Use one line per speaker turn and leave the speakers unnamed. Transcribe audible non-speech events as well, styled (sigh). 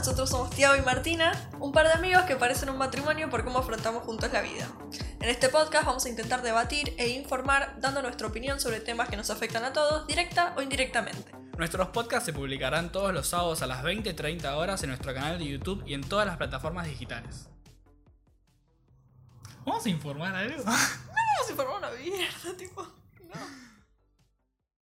nosotros somos Tiago y Martina, un par de amigos que parecen un matrimonio por cómo afrontamos juntos la vida. En este podcast vamos a intentar debatir e informar dando nuestra opinión sobre temas que nos afectan a todos, directa o indirectamente.
Nuestros podcasts se publicarán todos los sábados a las 20-30 horas en nuestro canal de YouTube y en todas las plataformas digitales. ¿Vamos a informar algo? (laughs)